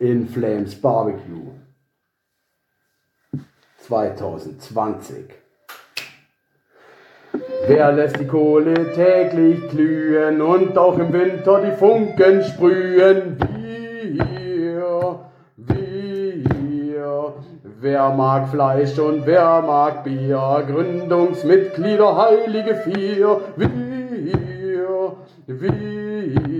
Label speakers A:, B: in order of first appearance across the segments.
A: In Flames Barbecue 2020. Wer lässt die Kohle täglich glühen und auch im Winter die Funken sprühen? Wir, wir. Wer mag Fleisch und wer mag Bier? Gründungsmitglieder, heilige Vier. Wir, wir.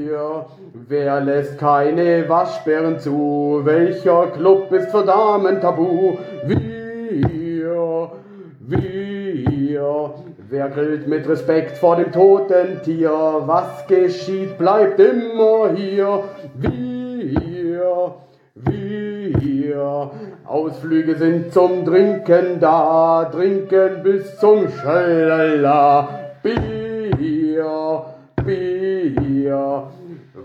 A: Wer lässt keine Waschbären zu? Welcher Club ist für Damen tabu? Wir, wir. Wer grillt mit Respekt vor dem toten Tier? Was geschieht, bleibt immer hier. Wir, wir. Ausflüge sind zum Trinken da, trinken bis zum Schallala. Bier, Bier.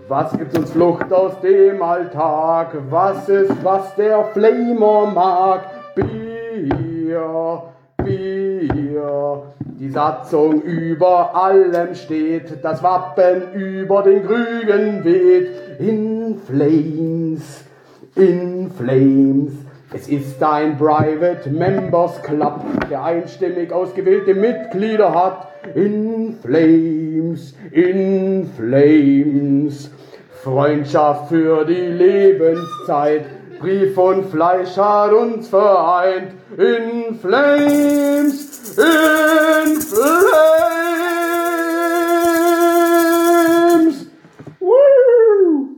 A: Was gibt uns Flucht aus dem Alltag? Was ist, was der Flamer mag? Bier, Bier. Die Satzung über allem steht, das Wappen über den Krügen weht. In Flames, in Flames. Es ist ein Private Members Club, der einstimmig ausgewählte Mitglieder hat. In Flames, in Flames. Freundschaft für die Lebenszeit. Brief und Fleisch hat uns vereint. In Flames, in Flames. Woo!